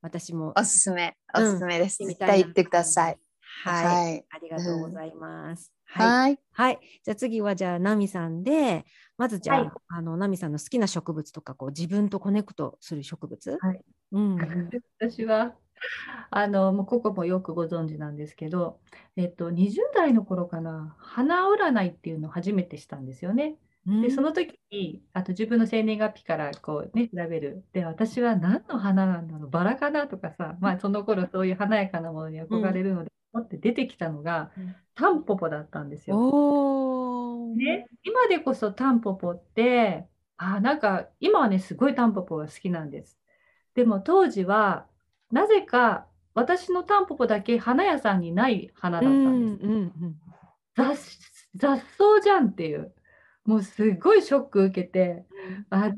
私もおすすめおすすめです。うん、絶対行ってください。はい、はい、ありがとうございます。はい。はい。じゃあ次はじゃあナミさんで、まずじゃあ、はい、あのナミさんの好きな植物とかこう自分とコネクトする植物？はい。うん。私は あのもうここもよくご存知なんですけど、えっと20代の頃かな、花占いっていうのを初めてしたんですよね。でその時にあと自分の生年月日からこうね調べるで私は何の花なんだろうバラかなとかさまあその頃そういう華やかなものに憧れるので、って出てきたのが、タンポポだったんですよ。ね、今でこそタンポポってあなんか今はねすごいタンポポが好きなんです。でも当時はなぜか私のタンポポだけ花屋さんにない花だったんです。うんうんうん、雑雑草じゃんっていうもうすごいショック受けてあの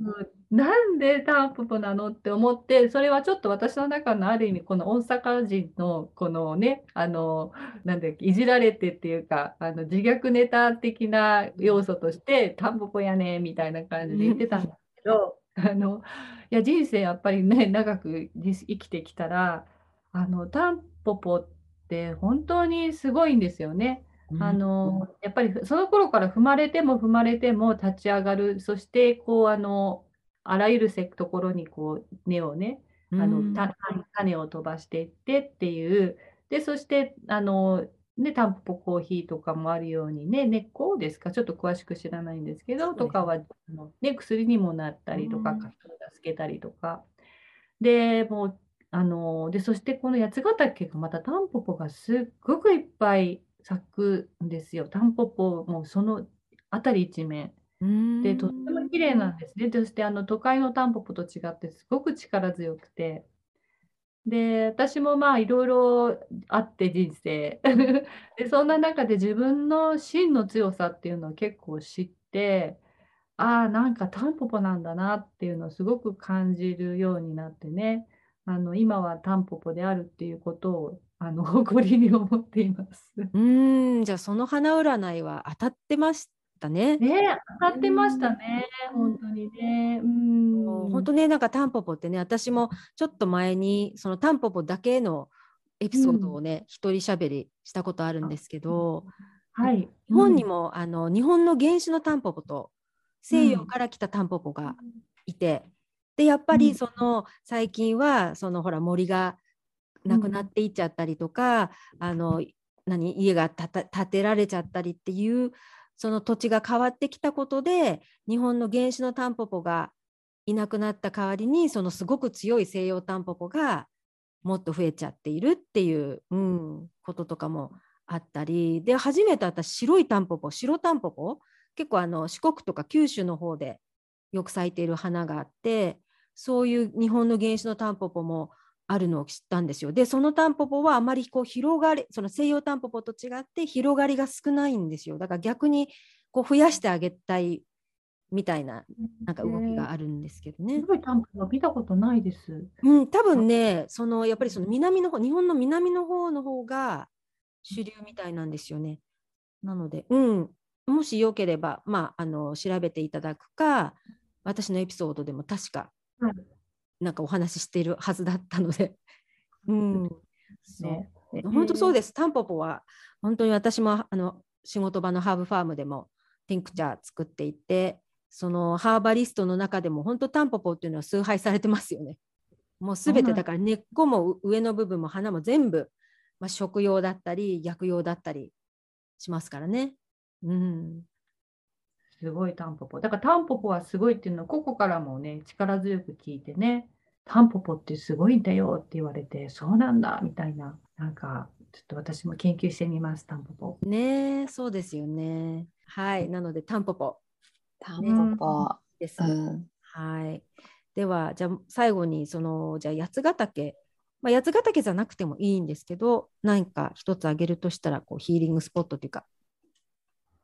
なんでタンポポなのって思って、それはちょっと私の中のある意味、この大阪人のこのね、あの、なんだっけ、いじられてっていうか、あの自虐ネタ的な要素として、タンポポやねみたいな感じで言ってたんだけど、あの、いや、人生やっぱりね、長く生きてきたら、あの、タンポポって本当にすごいんですよね。あのやっぱりその頃から踏まれても踏まれても立ち上がるそしてこうあのあらゆるところにこう根をね、あの種を飛ばしていってっていう、でそしてあの、ね、タンポポコーヒーとかもあるようにね、根っこですか、ちょっと詳しく知らないんですけど、とかはあの、ね、薬にもなったりとか、活動を助けたりとか。でもうあのでそしてこの八ヶ岳がまたタンポポがすっごくいっぱい咲くんですよ。タンポポもその辺り一面。で、とっても綺麗なんですね。そしてあの都会のタンポポと違ってすごく力強くて。で、私もまあいろいろあって人生。で、そんな中で自分の芯の強さっていうのを結構知って、ああ、なんかタンポポなんだなっていうのをすごく感じるようになってね。あの今はタンポポであるっていうことをあの誇りに思っています。うん、じゃあその花占いは当たってましたね。ね当たってましたね、本当にね。うん、本当ね、なんかタンポポってね、私もちょっと前にそのタンポポだけのエピソードをね、一、うん、人喋りしたことあるんですけど、はい、日本にも、うん、あの日本の原種のタンポポと西洋から来たタンポポがいて、でやっぱりその最近はそのほら森がなくなっていっちゃったりとか、あの何家が建てられちゃったりっていうその土地が変わってきたことで日本の原始のタンポポがいなくなった代わりにそのすごく強い西洋タンポポがもっと増えちゃっているっていう、うん、こととかもあったり。で初めて私白いタンポポ白タンポポ結構あの四国とか九州の方でよく咲いている花があってそういう日本の原種のタンポポもあるのを知ったんですよ。でそのタンポポはあまりこう広がりその西洋タンポポと違って広がりが少ないんですよ。だから逆にこう増やしてあげたいみたいななんか動きがあるんですけどね。白いタンポポは見たことないです。うん、多分ね、そのやっぱりその南の方、日本の南の方の方が主流みたいなんですよね。なので、うん、もしよければ、まあ、あの調べていただくか、私のエピソードでも確か、はい、なんかお話ししているはずだったので、うん、そう、本当そうです。タンポポは本当に私もあの仕事場のハーブファームでもティンクチャー作っていて、そのハーバリストの中でも本当タンポポっていうのは崇拝されてますよね。もうすべてだから根っこも上の部分も花も全部、まあ、食用だったり薬用だったりしますからね。うん、すごいタンポポ。だからタンポポはすごいっていうのは、ここからもね、力強く聞いてね。タンポポってすごいんだよって言われて、そうなんだみたいな、なんか、ちょっと私も研究してみます、タンポポ。ねそうですよね。はい、なのでタンポポ。タンポポ。です、うん、はい。では、じゃあ最後に、その、じゃあ八ヶ岳。まあ、八ヶ岳じゃなくてもいいんですけど、何か一つ挙げるとしたら、こうヒーリングスポットというか、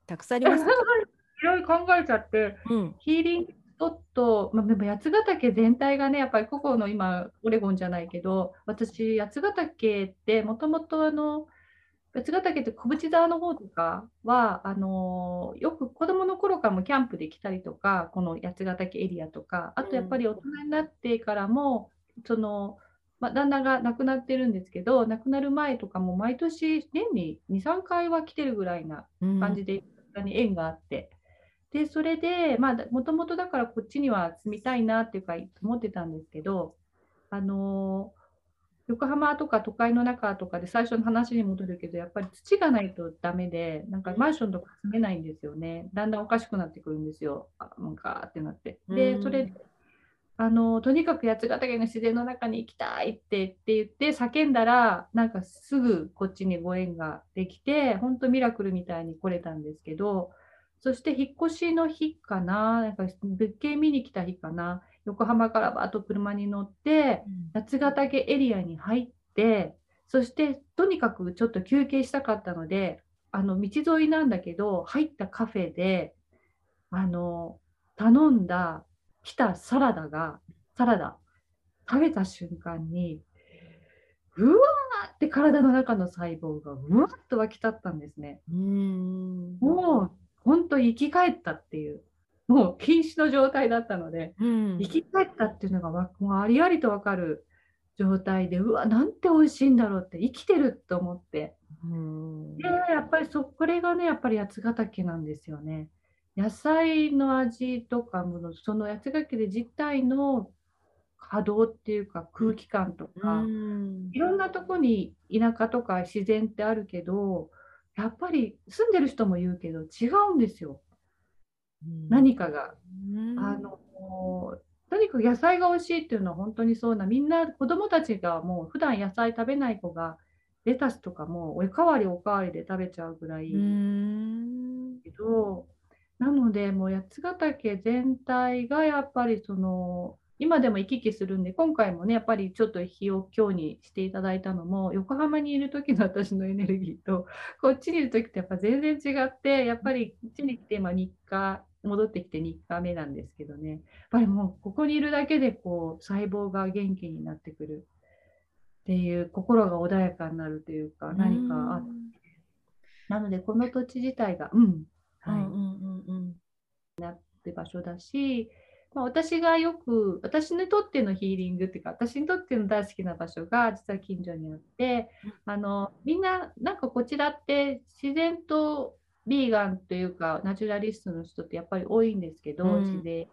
たくさんあります、いろいろ考えちゃって、うん、ヒーリングちょっと、まあ、でも八ヶ岳全体がね、やっぱり個々の今、オレゴンじゃないけど、私、八ヶ岳ってもともとあの、八ヶ岳って小淵沢の方とかは、あのよく子供の頃からもキャンプで来たりとか、この八ヶ岳エリアとか、あとやっぱり大人になってからも、うん、その、まあ、旦那が亡くなってるんですけど、亡くなる前とかも毎年年に2、3回は来てるぐらいな感じで、うん、縁があって。で、それで、まあ、もともとだからこっちには住みたいなっていうか、思ってたんですけど、あの横浜とか都会の中とかで最初の話に戻るけど、やっぱり土がないとダメで、なんかマンションとか住めないんですよね。だんだんおかしくなってくるんですよ。あなんかってなって。で、それあのとにかく八ヶ岳の自然の中に行きたいってって言って叫んだらなんかすぐこっちにご縁ができて本当ミラクルみたいに来れたんですけどそして引っ越しの日かな、なんか物件見に来た日かな、横浜からバーッと車に乗って、八ヶ岳エリアに入って、そしてとにかくちょっと休憩したかったので、あの道沿いなんだけど、入ったカフェで、あの、頼んだ、来たサラダが、サラダ、食べた瞬間に、うわーって体の中の細胞がうわっと湧き立ったんですね。うん。もう本当生き返ったっていう、もう瀕死の状態だったので、うん、生き返ったっていうのがもうありありと分かる状態で、うわ、なんて美味しいんだろうって、生きてると思って。うん、で、やっぱりそ、これがね、やっぱり八ヶ岳なんですよね。野菜の味とかもその八ヶ岳で実体の波動っていうか空気感とか、うん、いろんなとこに田舎とか自然ってあるけどやっぱり住んでる人も言うけど違うんですよ、うん、何かが。あのとにかく野菜が美味しいっていうのは本当にそうなみんな子供たちがもう普段野菜食べない子がレタスとかもおかわりおかわりで食べちゃうぐらいけどなのでもう八ヶ岳全体がやっぱりその今でも行き来するんで、今回もね、やっぱりちょっと日を今日にしていただいたのも、横浜にいる時の私のエネルギーと、こっちにいる時ってやっぱ全然違って、やっぱりこっちに来て、まあ、日課、戻ってきて3日目なんですけどね、やっぱりもうここにいるだけでこう細胞が元気になってくる。っていう、心が穏やかになるというか、何かあ。なので、この土地自体が、うん、はい、うんうんうんうん、なって場所だし、まあ、私がよく、私にとってのヒーリングっていうか、私にとっての大好きな場所が実は近所にあって、あのみんな、なんかこちらって自然とビーガンというか、ナチュラリストの人ってやっぱり多いんですけど、うん、自然。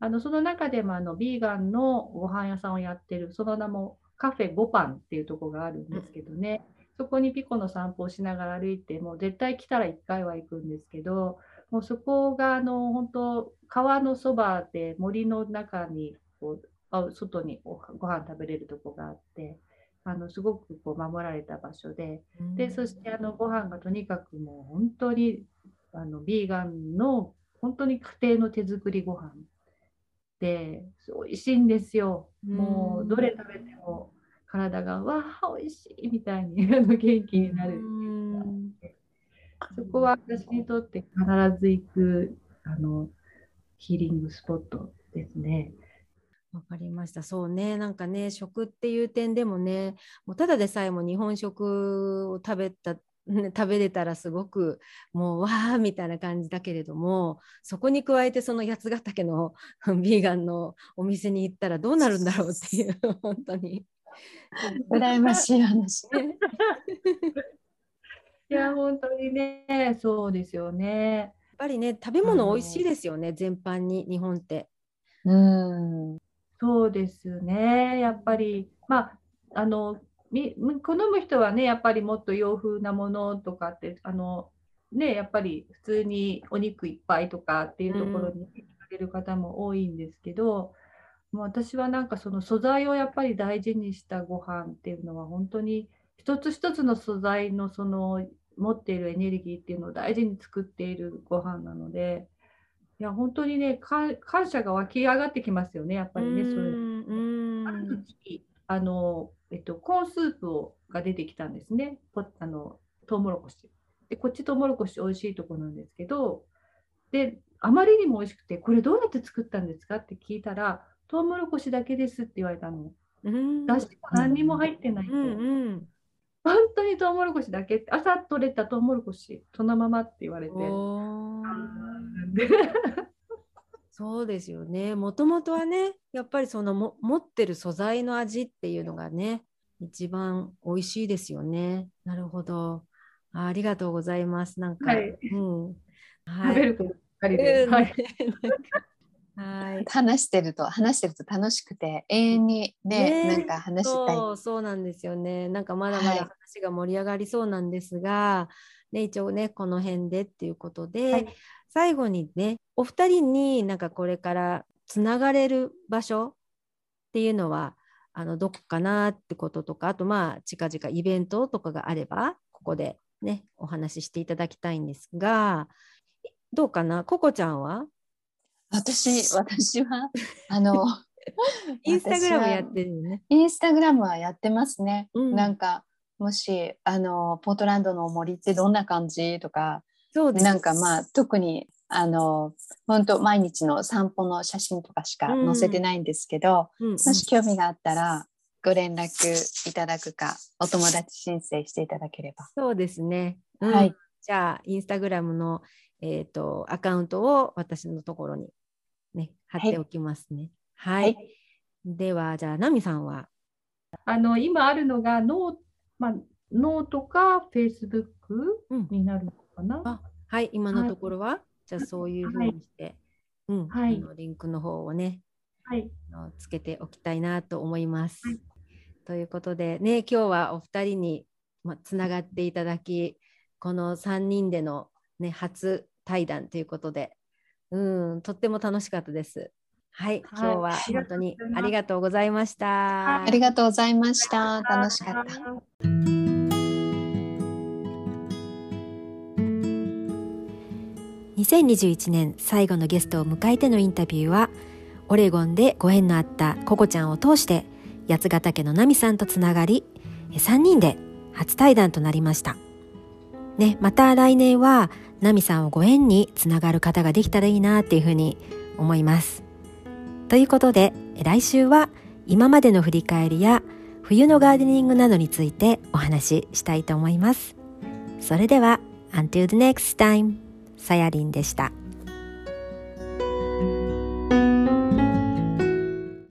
あのその中でもあのビーガンのご飯屋さんをやってる、その名もカフェゴパンっていうとこがあるんですけどね、うん、そこにピコの散歩をしながら歩いて、もう絶対来たら1回は行くんですけど、もうそこがあの本当川のそばで森の中にこう外にご飯食べれるとこがあってあのすごくこう守られた場所ででそしてあのご飯がとにかくもう本当にあのビーガンの本当に家庭の手作りご飯で美味しいんですよ。もうどれ食べても体がわあ美味しいみたいにあの元気になるそこは私にとって必ず行くあのヒーリングスポットですね。わかりました。そうね、なんかね、食っていう点でもね、もうただでさえも日本食を食べた、食べれたらすごくもうわーみたいな感じだけれども、そこに加えてその八ヶ岳の ビーガンのお店に行ったらどうなるんだろうっていう、本当に。羨ましい話。いや、本当にね、そうですよね。やっぱりね、食べ物美味しいですよね、全般に日本って。うん、そうですね。やっぱり、まあ、あの、み好む人はね、やっぱりもっと洋風なものとかって、あの、ね、やっぱり普通にお肉いっぱいとかっていうところに行かれる方も多いんですけど、もう私はなんかその素材をやっぱり大事にしたご飯っていうのは本当に一つ一つの素材のその持っているエネルギーっていうのを大事に作っているご飯なのでいや本当にね感謝が湧き上がってきますよねやっぱりねそういうある時あの、えっと、コーンスープをが出てきたんですね。あのトウモロコシ。でこっちトウモロコシ美味しいとこなんですけどであまりにも美味しくてこれどうやって作ったんですかって聞いたらトウモロコシだけですって言われたの。だしも何にも入ってないと。うんうん本当にトウモロコシだけ？朝取れたトウモロコシ？そのままって言われて。そうですよね。もともとはね、やっぱりそのも持ってる素材の味っていうのがね、一番美味しいですよね。なるほど。ありがとうございます。なんか、はい、うん、はい、食べるとばっかりで。はい。はい、話してると話してると楽しくて永遠にね、ね、なんか話したい。そうそうなんですよね。なんかまだまだ話が盛り上がりそうなんですが、はい、ね、一応ねこの辺でっていうことで、はい、最後にねお二人になんかこれからつながれる場所っていうのはあのどこかなってこととかあとまあ近々イベントとかがあればここでねお話ししていただきたいんですがどうかな？ココちゃんは？私、私は、あの、インスタグラムやってるね。インスタグラムはやってますね。うん、なんか、もし、あの、ポートランドの森ってどんな感じとか、そうですなんかまあ、特に、あの、本当毎日の散歩の写真とかしか載せてないんですけど、うん、もし興味があったら、ご連絡いただくか、お友達申請していただければ。そうですね。うん、はい。じゃあ、インスタグラムの、えーと、アカウントを私のところにね、貼っておきますね。はい。はい、では、じゃあ、ナミさんは？あの今あるのがノー,、まあ、ノートかフェイスブックになるのかな、うん、はい、今のところは、はい、じゃあそういうふうにして、はい、うん、はい、あのリンクの方をね、はい、のつけておきたいなと思います。はい、ということでね、今日はお二人に、ま、つながっていただき、この3人での、ね、初対談ということで、うん、とっても楽しかったです。はい、今日は本当にありがとうございました。ありがとうございました。楽しかった。2021年最後のゲストを迎えてのインタビューはオレゴンでご縁のあったココちゃんを通して八ヶ岳のナミさんとつながり3人で初対談となりました。ね、また来年はナミさんをご縁につながる方ができたらいいなっていうふうに思います。ということで来週は今までの振り返りや冬のガーデニングなどについてお話ししたいと思います。それでは Until the next time さやりんでした。